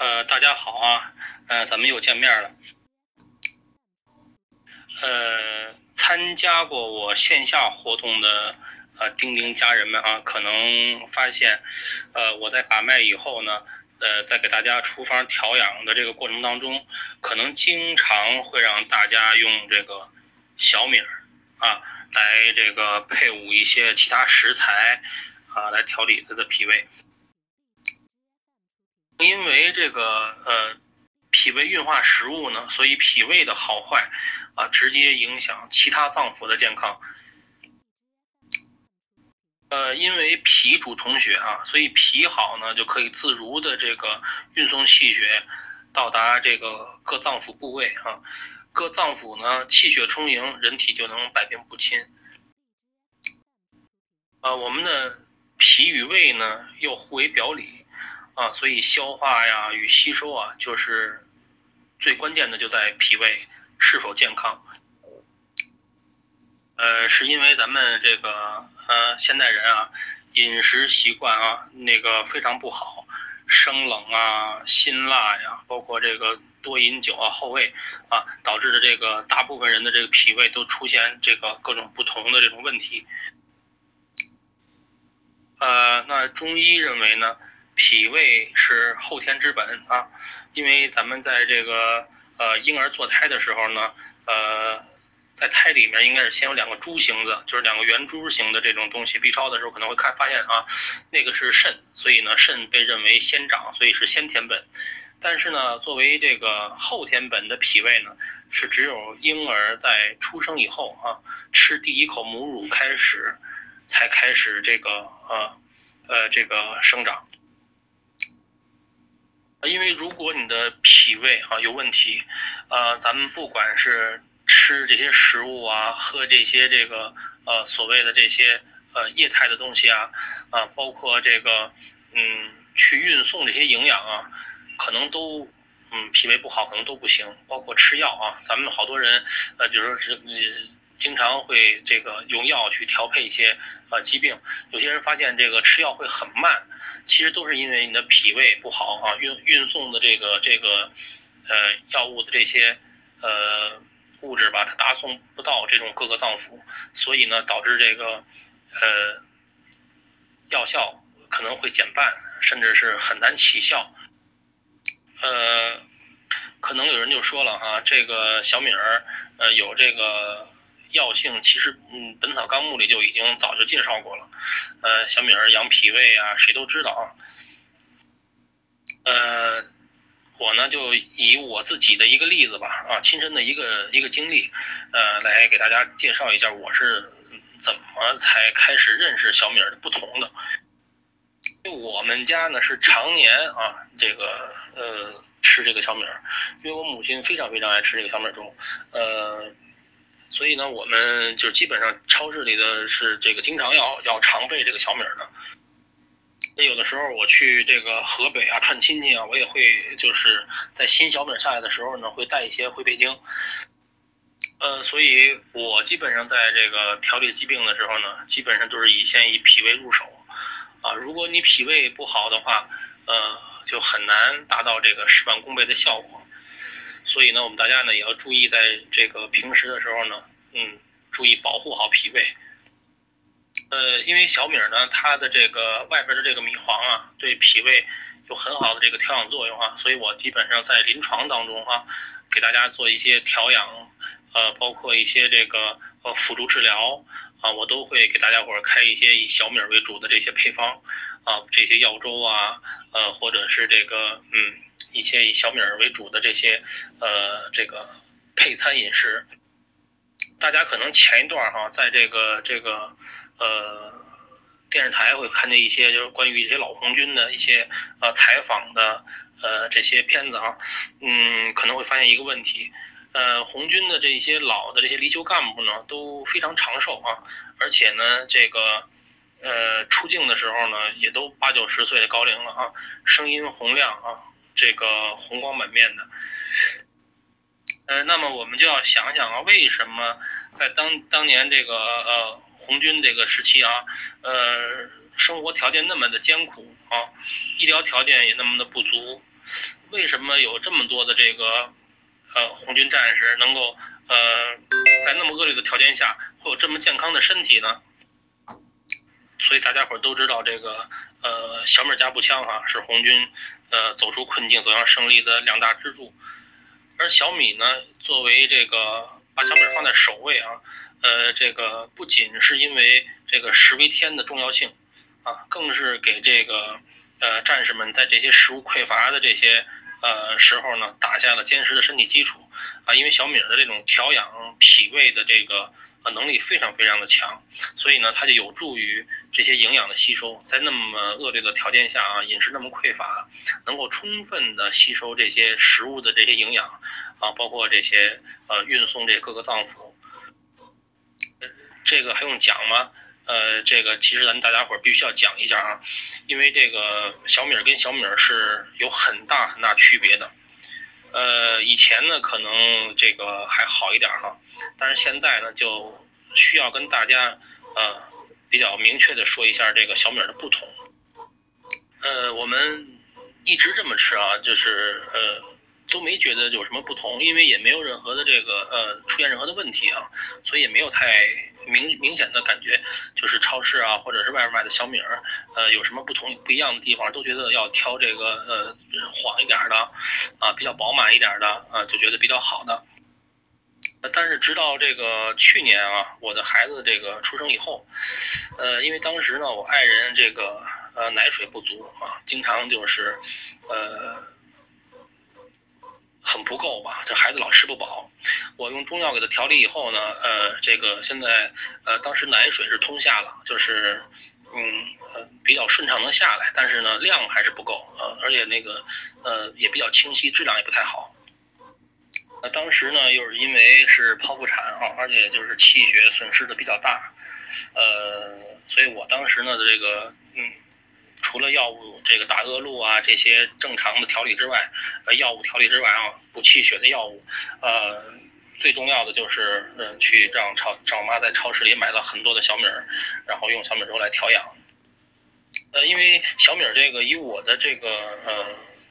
呃，大家好啊，呃，咱们又见面了。呃，参加过我线下活动的呃钉钉家人们啊，可能发现，呃，我在把脉以后呢，呃，在给大家厨房调养的这个过程当中，可能经常会让大家用这个小米儿啊来这个配伍一些其他食材啊来调理他的脾胃。因为这个呃，脾胃运化食物呢，所以脾胃的好坏啊，直接影响其他脏腑的健康。呃，因为脾主统血啊，所以脾好呢，就可以自如的这个运送气血到达这个各脏腑部位啊，各脏腑呢气血充盈，人体就能百病不侵。啊，我们的脾与胃呢又互为表里。啊，所以消化呀与吸收啊，就是最关键的就在脾胃是否健康。呃，是因为咱们这个呃现代人啊，饮食习惯啊那个非常不好，生冷啊、辛辣呀，包括这个多饮酒啊、后味啊，导致的这个大部分人的这个脾胃都出现这个各种不同的这种问题。呃，那中医认为呢？脾胃是后天之本啊，因为咱们在这个呃婴儿坐胎的时候呢，呃，在胎里面应该是先有两个珠形子，就是两个圆珠形的这种东西。B 超的时候可能会看发现啊，那个是肾，所以呢肾被认为先长，所以是先天本。但是呢，作为这个后天本的脾胃呢，是只有婴儿在出生以后啊，吃第一口母乳开始，才开始这个呃呃这个生长。因为如果你的脾胃啊有问题，呃，咱们不管是吃这些食物啊，喝这些这个呃所谓的这些呃液态的东西啊，啊，包括这个嗯去运送这些营养啊，可能都嗯脾胃不好，可能都不行。包括吃药啊，咱们好多人呃，比如说是经常会这个用药去调配一些呃疾病，有些人发现这个吃药会很慢。其实都是因为你的脾胃不好啊，运运送的这个这个，呃，药物的这些呃物质吧，它达送不到这种各个脏腑，所以呢，导致这个呃药效可能会减半，甚至是很难起效。呃，可能有人就说了啊，这个小米儿呃有这个。药性其实，嗯，《本草纲目》里就已经早就介绍过了。呃，小米儿养脾胃啊，谁都知道啊。呃，我呢就以我自己的一个例子吧，啊，亲身的一个一个经历，呃，来给大家介绍一下我是怎么才开始认识小米儿的不同的。我们家呢是常年啊，这个呃吃这个小米儿，因为我母亲非常非常爱吃这个小米粥，呃。所以呢，我们就基本上超市里的是这个经常要要常备这个小米儿的。那有的时候我去这个河北啊串亲戚啊，我也会就是在新小米下来的时候呢，会带一些回北京。呃，所以我基本上在这个调理疾病的时候呢，基本上都是以先以脾胃入手。啊，如果你脾胃不好的话，呃，就很难达到这个事半功倍的效果。所以呢，我们大家呢也要注意，在这个平时的时候呢，嗯，注意保护好脾胃。呃，因为小米呢，它的这个外边的这个米黄啊，对脾胃有很好的这个调养作用啊，所以我基本上在临床当中啊，给大家做一些调养，呃，包括一些这个呃辅助治疗啊，我都会给大家伙儿开一些以小米为主的这些配方啊，这些药粥啊，呃，或者是这个嗯。一些以小米儿为主的这些，呃，这个配餐饮食，大家可能前一段哈，在这个这个呃电视台会看见一些就是关于一些老红军的一些呃采访的呃这些片子啊，嗯，可能会发现一个问题，呃，红军的这些老的这些离休干部呢都非常长寿啊，而且呢这个呃出镜的时候呢也都八九十岁的高龄了啊，声音洪亮啊。这个红光满面的，呃，那么我们就要想想啊，为什么在当当年这个呃红军这个时期啊，呃，生活条件那么的艰苦啊，医疗条件也那么的不足，为什么有这么多的这个呃红军战士能够呃在那么恶劣的条件下会有这么健康的身体呢？所以大家伙都知道这个呃小米加步枪哈是红军呃走出困境走向胜利的两大支柱，而小米呢作为这个把小米放在首位啊，呃这个不仅是因为这个食为天的重要性啊，更是给这个呃战士们在这些食物匮乏的这些呃时候呢打下了坚实的身体基础啊，因为小米的这种调养脾胃的这个。呃，能力非常非常的强，所以呢，它就有助于这些营养的吸收。在那么恶劣的条件下啊，饮食那么匮乏，能够充分的吸收这些食物的这些营养啊，包括这些呃运送这各个脏腑。这个还用讲吗？呃，这个其实咱大家伙必须要讲一下啊，因为这个小米跟小米是有很大很大区别的。呃，以前呢可能这个还好一点哈。但是现在呢，就需要跟大家呃比较明确的说一下这个小米的不同。呃，我们一直这么吃啊，就是呃都没觉得有什么不同，因为也没有任何的这个呃出现任何的问题啊，所以也没有太明明显的感觉，就是超市啊或者是外面买的小米儿呃有什么不同不一样的地方，都觉得要挑这个呃黄一点的啊比较饱满一点的啊就觉得比较好的。但是直到这个去年啊，我的孩子这个出生以后，呃，因为当时呢，我爱人这个呃奶水不足啊，经常就是，呃，很不够吧，这孩子老吃不饱。我用中药给他调理以后呢，呃，这个现在呃当时奶水是通下了，就是嗯呃比较顺畅能下来，但是呢量还是不够呃，而且那个呃也比较清晰，质量也不太好。那当时呢，又是因为是剖腹产啊，而且就是气血损失的比较大，呃，所以我当时呢这个，嗯，除了药物这个打恶露啊这些正常的调理之外，呃，药物调理之外啊，补气血的药物，呃，最重要的就是，嗯，去让超让我妈在超市里买了很多的小米儿，然后用小米粥来调养，呃，因为小米儿这个以我的这个，呃。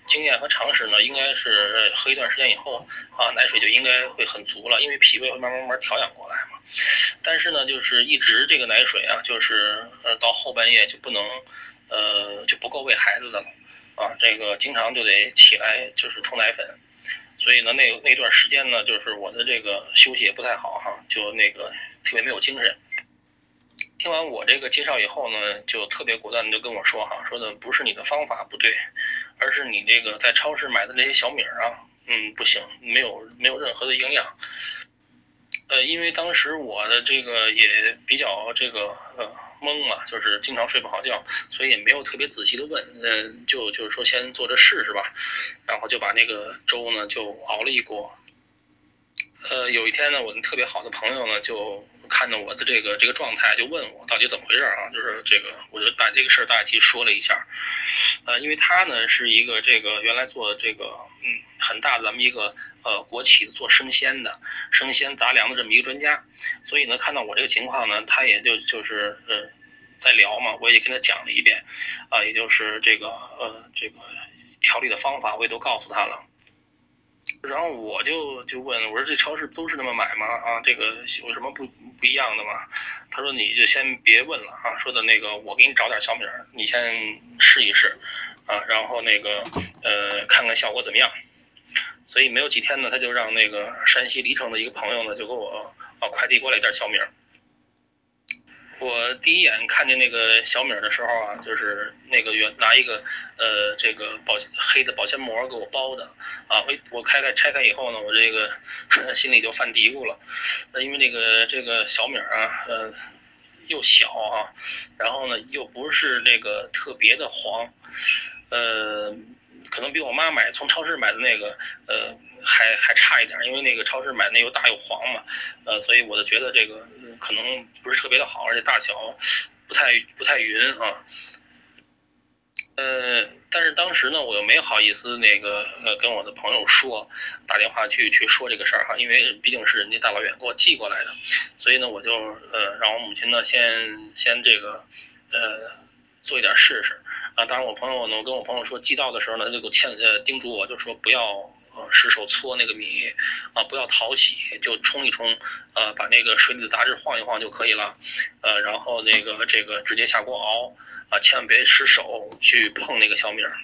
经验和常识呢，应该是喝一段时间以后啊，奶水就应该会很足了，因为脾胃会慢慢慢慢调养过来嘛。但是呢，就是一直这个奶水啊，就是呃到后半夜就不能，呃就不够喂孩子的了啊，这个经常就得起来就是冲奶粉，所以呢那那段时间呢，就是我的这个休息也不太好哈，就那个特别没有精神。听完我这个介绍以后呢，就特别果断的就跟我说哈，说的不是你的方法不对，而是你这个在超市买的那些小米啊，嗯，不行，没有没有任何的营养。呃，因为当时我的这个也比较这个呃懵嘛，就是经常睡不好觉，所以也没有特别仔细的问，嗯，就就是说先做着试试吧，然后就把那个粥呢就熬了一锅。呃，有一天呢，我那特别好的朋友呢就。看到我的这个这个状态，就问我到底怎么回事啊？就是这个，我就把这个事儿大体说了一下。呃，因为他呢是一个这个原来做这个嗯很大咱们一个呃国企做生鲜的生鲜杂粮的这么一个专家，所以呢看到我这个情况呢，他也就就是呃在聊嘛，我也跟他讲了一遍啊，也就是这个呃这个调理的方法我也都告诉他了。然后我就就问我说这超市都是那么买吗？啊，这个有什么不不一样的吗？他说你就先别问了啊，说的那个我给你找点小米儿，你先试一试，啊，然后那个呃看看效果怎么样。所以没有几天呢，他就让那个山西黎城的一个朋友呢就给我啊快递过来一点小米儿。我第一眼看见那个小米的时候啊，就是那个原拿一个呃这个保黑的保鲜膜给我包的。啊，我我开开拆开以后呢，我这个心里就犯嘀咕了，因为那个这个小米啊，呃，又小啊，然后呢又不是那个特别的黄，呃，可能比我妈买从超市买的那个呃还还差一点，因为那个超市买那又大又黄嘛，呃，所以我就觉得这个。可能不是特别的好，而且大小不太不太匀啊。呃，但是当时呢，我又没好意思那个呃跟我的朋友说，打电话去去说这个事儿哈，因为毕竟是人家大老远给我寄过来的，所以呢，我就呃让我母亲呢先先这个呃做一点试试啊，当然我朋友呢，我跟我朋友说寄到的时候呢，他就给我签呃叮嘱我，就说不要呃失手搓那个米，啊不要淘洗，就冲一冲，呃把那个水里的杂质晃一晃就可以了，呃然后那个这个直接下锅熬，啊千万别失手去碰那个小米儿，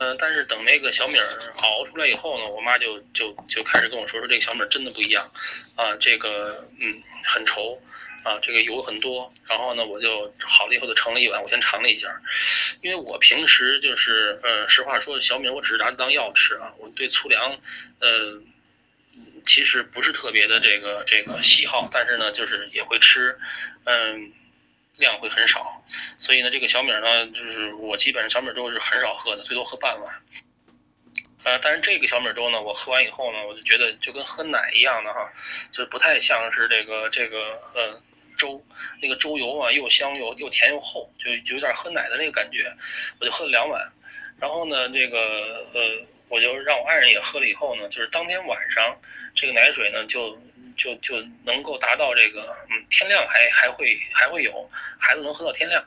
嗯但是等那个小米儿熬出来以后呢，我妈就就就开始跟我说说这个小米儿真的不一样，啊这个嗯很稠。啊，这个油很多，然后呢，我就好了以后就盛了一碗，我先尝了一下，因为我平时就是，呃，实话说，小米我只是拿它当药吃啊，我对粗粮，呃，其实不是特别的这个这个喜好，但是呢，就是也会吃，嗯，量会很少，所以呢，这个小米呢，就是我基本上小米粥是很少喝的，最多喝半碗，呃，但是这个小米粥呢，我喝完以后呢，我就觉得就跟喝奶一样的哈，就不太像是这个这个呃。粥那个粥油啊，又香又又甜又厚，就就有点喝奶的那个感觉，我就喝了两碗。然后呢，这个呃，我就让我爱人也喝了以后呢，就是当天晚上这个奶水呢，就就就能够达到这个嗯天亮还还会还会有孩子能喝到天亮。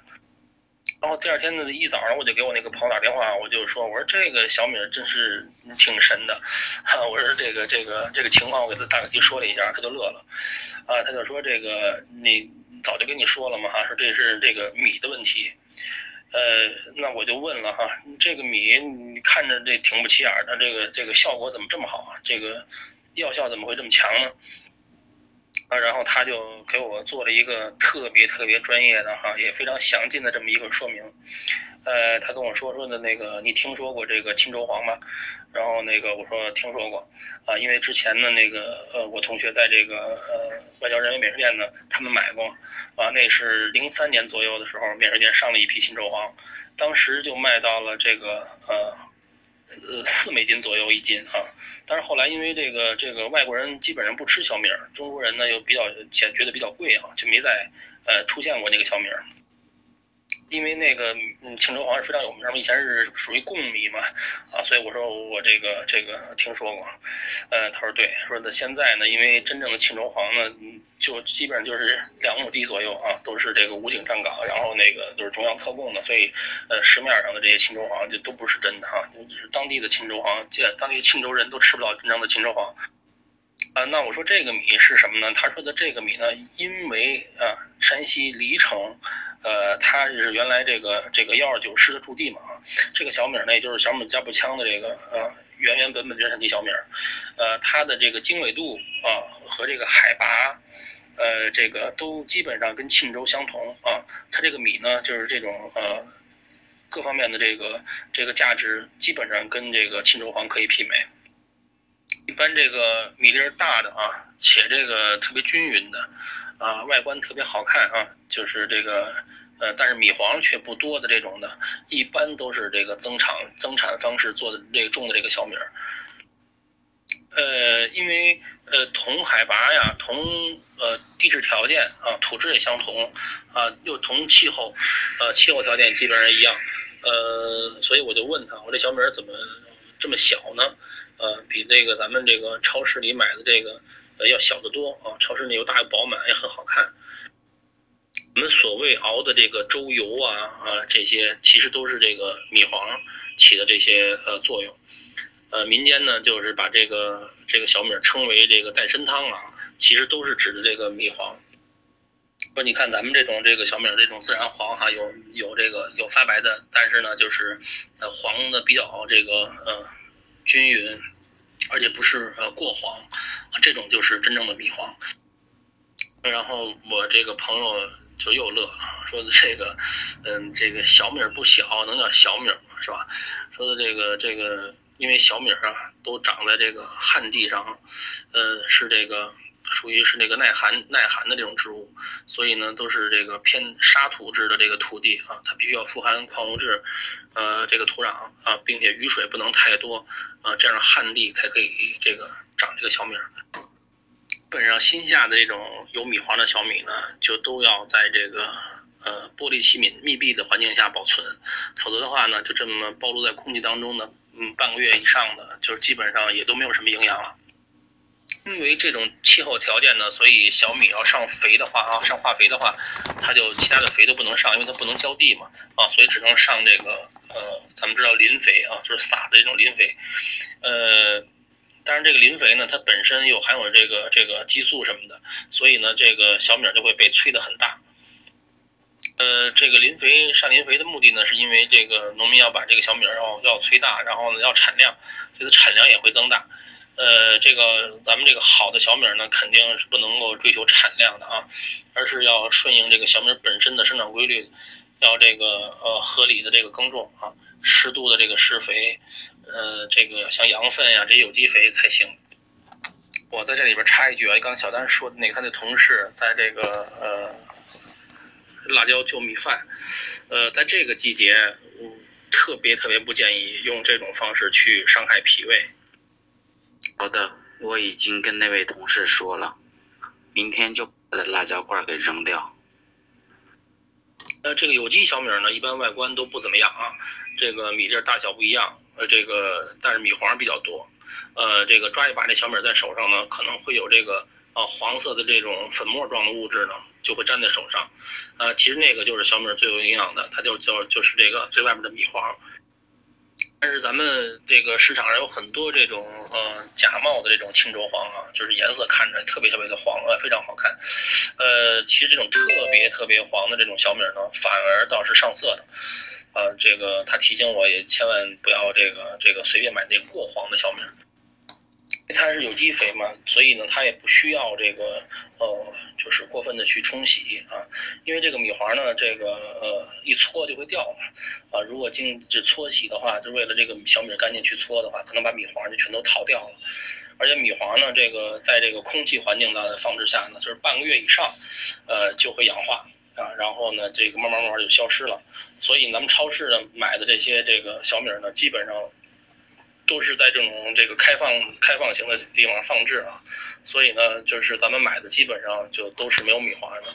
然后第二天呢一早上我就给我那个朋友打电话，我就说我说这个小米真是挺神的，哈，我说这个这个这个情况我给他大概提说了一下，他就乐了。啊，他就说这个你早就跟你说了嘛哈，说这是这个米的问题，呃，那我就问了哈，这个米你看着这挺不起眼的，这个这个效果怎么这么好啊？这个药效怎么会这么强呢？啊，然后他就给我做了一个特别特别专业的哈，也非常详尽的这么一个说明。呃，他跟我说说的那个，你听说过这个青州黄吗？然后那个我说听说过，啊，因为之前呢那个呃我同学在这个呃外交人民美食店呢，他们买过，啊，那是零三年左右的时候，美食店上了一批青州黄，当时就卖到了这个呃呃四美金左右一斤啊，但是后来因为这个这个外国人基本上不吃小米儿，中国人呢又比较觉觉得比较贵啊，就没再呃出现过那个小米儿。因为那个嗯，青州黄是非常有名嘛，以前是属于贡米嘛，啊，所以我说我这个这个听说过，呃，他说对，说的现在呢，因为真正的青州黄呢，就基本上就是两亩地左右啊，都是这个武警站岗，然后那个都是中央特供的，所以呃，市面上的这些青州黄就都不是真的哈，就是当地的青州黄，这当地青州人都吃不到真正的青州黄。啊，那我说这个米是什么呢？他说的这个米呢，因为啊，山西黎城，呃，它是原来这个这个幺二九师的驻地嘛啊，这个小米呢，也就是小米加步枪的这个呃原原本本原产地小米，呃，它的这个经纬度啊和这个海拔，呃，这个都基本上跟沁州相同啊，它这个米呢，就是这种呃各方面的这个这个价值，基本上跟这个沁州黄可以媲美。一般这个米粒儿大的啊，且这个特别均匀的，啊，外观特别好看啊，就是这个呃，但是米黄却不多的这种的，一般都是这个增产增产方式做的这个种的这个小米儿。呃，因为呃同海拔呀，同呃地质条件啊，土质也相同啊，又同气候，呃气候条件基本上一样，呃，所以我就问他，我这小米儿怎么这么小呢？呃，比那个咱们这个超市里买的这个呃要小得多啊，超市里又大又饱满，也很好看。我们所谓熬的这个粥油啊啊这些，其实都是这个米黄起的这些呃作用。呃，民间呢就是把这个这个小米称为这个代参汤啊，其实都是指的这个米黄。说你看咱们这种这个小米这种自然黄哈，有有这个有发白的，但是呢就是呃黄的比较这个呃。均匀，而且不是呃过黄，这种就是真正的米黄。然后我这个朋友就又乐了，说的这个，嗯，这个小米不小，能叫小米吗？是吧？说的这个这个，因为小米啊都长在这个旱地上，呃，是这个。属于是那个耐寒耐寒的这种植物，所以呢都是这个偏沙土质的这个土地啊，它必须要富含矿物质，呃，这个土壤啊，并且雨水不能太多啊，这样旱地才可以这个长这个小米。基本上新下的这种有米黄的小米呢，就都要在这个呃玻璃器皿密闭的环境下保存，否则的话呢，就这么暴露在空气当中呢，嗯，半个月以上的，就是基本上也都没有什么营养了。因为这种气候条件呢，所以小米要上肥的话啊，上化肥的话，它就其他的肥都不能上，因为它不能浇地嘛啊，所以只能上这个呃，咱们知道磷肥啊，就是撒的这种磷肥，呃，但是这个磷肥呢，它本身又含有这个这个激素什么的，所以呢，这个小米就会被催得很大。呃，这个磷肥上磷肥的目的呢，是因为这个农民要把这个小米要要催大，然后呢要产量，这个产量也会增大。呃，这个咱们这个好的小米呢，肯定是不能够追求产量的啊，而是要顺应这个小米本身的生长规律，要这个呃合理的这个耕种啊，适度的这个施肥，呃，这个像羊粪呀这有机肥才行。我在这里边插一句啊，刚小丹说的那个他那同事在这个呃。辣椒就米饭，呃，在这个季节，特别特别不建议用这种方式去伤害脾胃。好的，我已经跟那位同事说了，明天就把辣椒罐给扔掉。呃，这个有机小米呢，一般外观都不怎么样啊，这个米粒大小不一样，呃，这个但是米黄比较多，呃，这个抓一把这小米在手上呢，可能会有这个呃黄色的这种粉末状的物质呢。就会粘在手上，呃，其实那个就是小米最有营养的，它就就就是这个最外面的米黄。但是咱们这个市场上有很多这种呃假冒的这种青州黄啊，就是颜色看着特别特别的黄，啊，非常好看。呃，其实这种特别特别黄的这种小米呢，反而倒是上色的。呃，这个他提醒我也千万不要这个这个随便买那过黄的小米。它是有机肥嘛，所以呢，它也不需要这个呃，就是过分的去冲洗啊，因为这个米黄呢，这个呃一搓就会掉嘛，啊，如果经只搓洗的话，就为了这个小米干净去搓的话，可能把米黄就全都淘掉了，而且米黄呢，这个在这个空气环境的放置下呢，就是半个月以上，呃，就会氧化啊，然后呢，这个慢慢慢慢就消失了，所以咱们超市呢买的这些这个小米呢，基本上。都是在这种这个开放开放型的地方放置啊，所以呢，就是咱们买的基本上就都是没有米花的，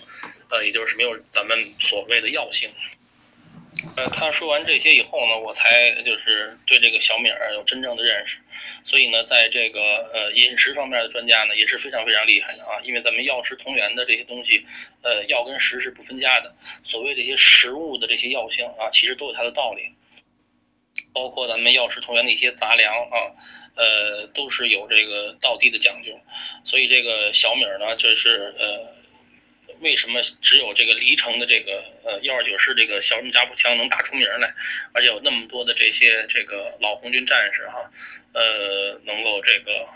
呃，也就是没有咱们所谓的药性。呃，他说完这些以后呢，我才就是对这个小米儿有真正的认识。所以呢，在这个呃饮食方面的专家呢也是非常非常厉害的啊，因为咱们药食同源的这些东西，呃，药跟食是不分家的。所谓这些食物的这些药性啊，其实都有它的道理。包括咱们药食同源的一些杂粮啊，呃，都是有这个道地的讲究，所以这个小米呢，就是呃，为什么只有这个黎城的这个呃幺二九师这个小米加步枪能打出名来，而且有那么多的这些这个老红军战士哈，呃，能够这个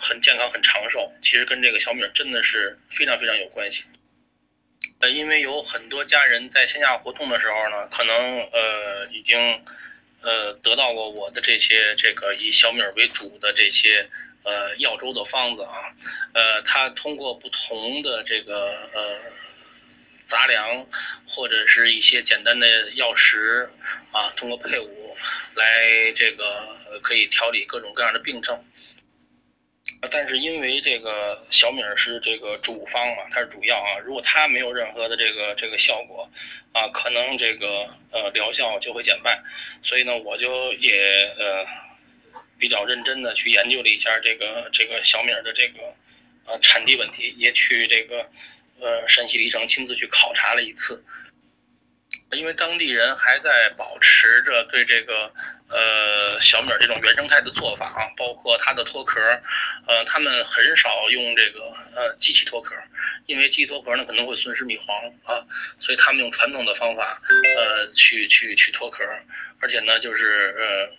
很健康很长寿，其实跟这个小米真的是非常非常有关系。呃，因为有很多家人在线下活动的时候呢，可能呃已经。呃，得到过我的这些这个以小米为主的这些呃药粥的方子啊，呃，它通过不同的这个呃杂粮或者是一些简单的药食啊，通过配伍来这个可以调理各种各样的病症。但是因为这个小米是这个主方嘛，它是主药啊。如果它没有任何的这个这个效果，啊，可能这个呃疗效就会减半。所以呢，我就也呃比较认真的去研究了一下这个这个小米的这个呃产地问题，也去这个呃山西黎城亲自去考察了一次。因为当地人还在保持着对这个呃小米这种原生态的做法啊，包括它的脱壳，呃，他们很少用这个呃机器脱壳，因为机器脱壳呢可能会损失米黄啊，所以他们用传统的方法呃去去去脱壳，而且呢就是呃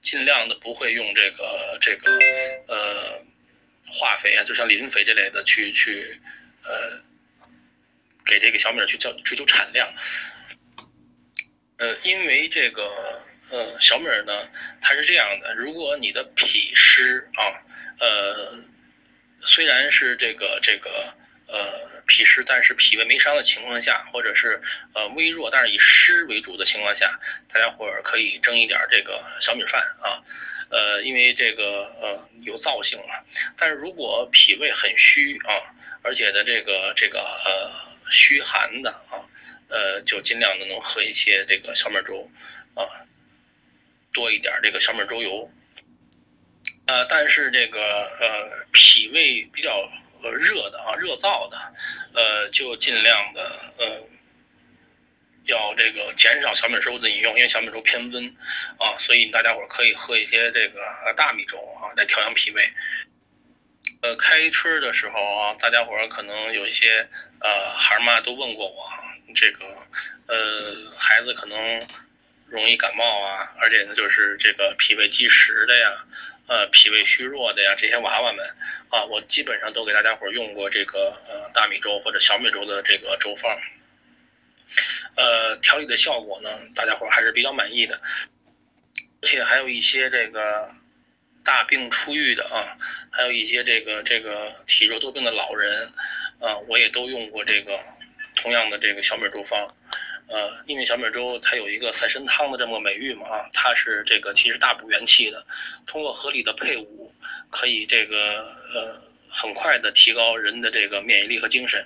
尽量的不会用这个这个呃化肥啊，就像磷肥这类的去去呃。给这个小米去叫追求产量，呃，因为这个呃小米呢，它是这样的，如果你的脾湿啊，呃，虽然是这个这个呃脾湿，但是脾胃没伤的情况下，或者是呃微弱但是以湿为主的情况下，大家伙儿可以蒸一点这个小米饭啊，呃，因为这个呃有燥性嘛。但是如果脾胃很虚啊，而且的这个这个呃。虚寒的啊，呃，就尽量的能喝一些这个小米粥，啊，多一点这个小米粥油。呃，但是这个呃脾胃比较热的啊，热燥的，呃，就尽量的呃。要这个减少小米粥的饮用，因为小米粥偏温啊，所以大家伙可以喝一些这个大米粥啊，来调养脾胃。呃，开春的时候啊，大家伙儿可能有一些呃孩儿妈都问过我，这个呃孩子可能容易感冒啊，而且呢就是这个脾胃积食的呀，呃脾胃虚弱的呀，这些娃娃们啊，我基本上都给大家伙儿用过这个呃大米粥或者小米粥的这个粥方。呃，调理的效果呢，大家伙儿还是比较满意的，而且还有一些这个大病初愈的啊，还有一些这个这个体弱多病的老人啊，我也都用过这个同样的这个小米粥方，呃，因为小米粥它有一个散参汤的这么个美誉嘛啊，它是这个其实大补元气的，通过合理的配伍，可以这个呃很快的提高人的这个免疫力和精神。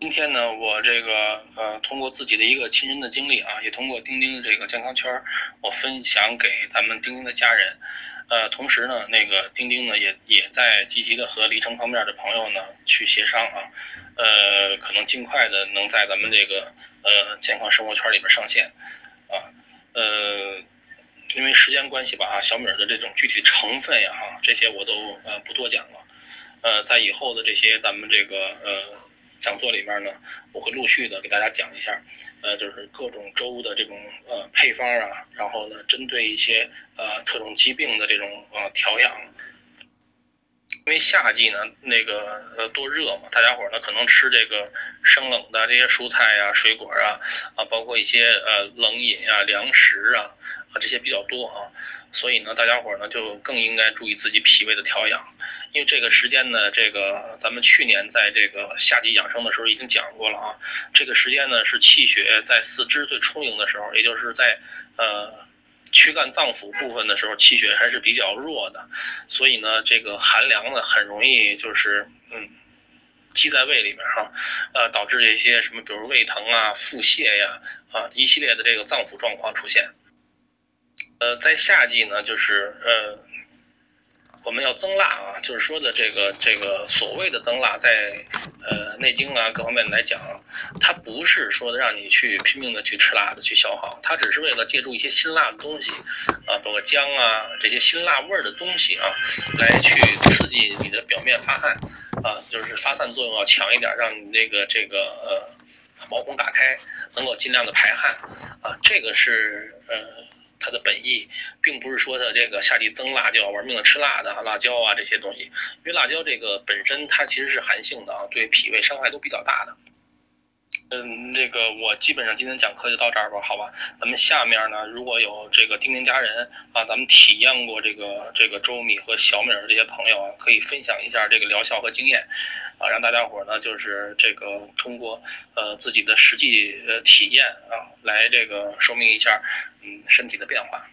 今天呢，我这个呃，通过自己的一个亲身的经历啊，也通过钉钉的这个健康圈，我分享给咱们钉钉的家人，呃，同时呢，那个钉钉呢也也在积极的和离城方面的朋友呢去协商啊，呃，可能尽快的能在咱们这个呃健康生活圈里边上线，啊，呃，因为时间关系吧啊，小米的这种具体成分呀哈，这些我都呃不多讲了，呃，在以后的这些咱们这个呃。讲座里面呢，我会陆续的给大家讲一下，呃，就是各种粥的这种呃配方啊，然后呢，针对一些呃特种疾病的这种呃调养。因为夏季呢，那个呃多热嘛，大家伙呢可能吃这个生冷的这些蔬菜呀、水果啊，啊，包括一些呃冷饮啊、凉食啊，啊这些比较多啊，所以呢，大家伙呢就更应该注意自己脾胃的调养。因为这个时间呢，这个咱们去年在这个夏季养生的时候已经讲过了啊。这个时间呢是气血在四肢最充盈的时候，也就是在呃躯干脏腑部分的时候，气血还是比较弱的，所以呢，这个寒凉呢很容易就是嗯积在胃里面哈，呃导致这些什么比如胃疼啊、腹泻呀啊一系列的这个脏腑状况出现。呃，在夏季呢，就是呃。我们要增辣啊，就是说的这个这个所谓的增辣，在呃《内经》啊各方面来讲，它不是说的让你去拼命的去吃辣的去消耗，它只是为了借助一些辛辣的东西啊，包括姜啊这些辛辣味儿的东西啊，来去刺激你的表面发汗啊，就是发散作用要强一点，让你那个这个呃毛孔打开，能够尽量的排汗啊，这个是呃。它的本意并不是说它这个夏季增辣就要玩命的吃辣的辣椒啊这些东西，因为辣椒这个本身它其实是寒性的啊，对脾胃伤害都比较大的。嗯，这个我基本上今天讲课就到这儿吧，好吧？咱们下面呢，如果有这个丁丁家人啊，咱们体验过这个这个粥米和小米的这些朋友啊，可以分享一下这个疗效和经验啊，让大家伙呢就是这个通过呃自己的实际呃体验啊，来这个说明一下嗯身体的变化。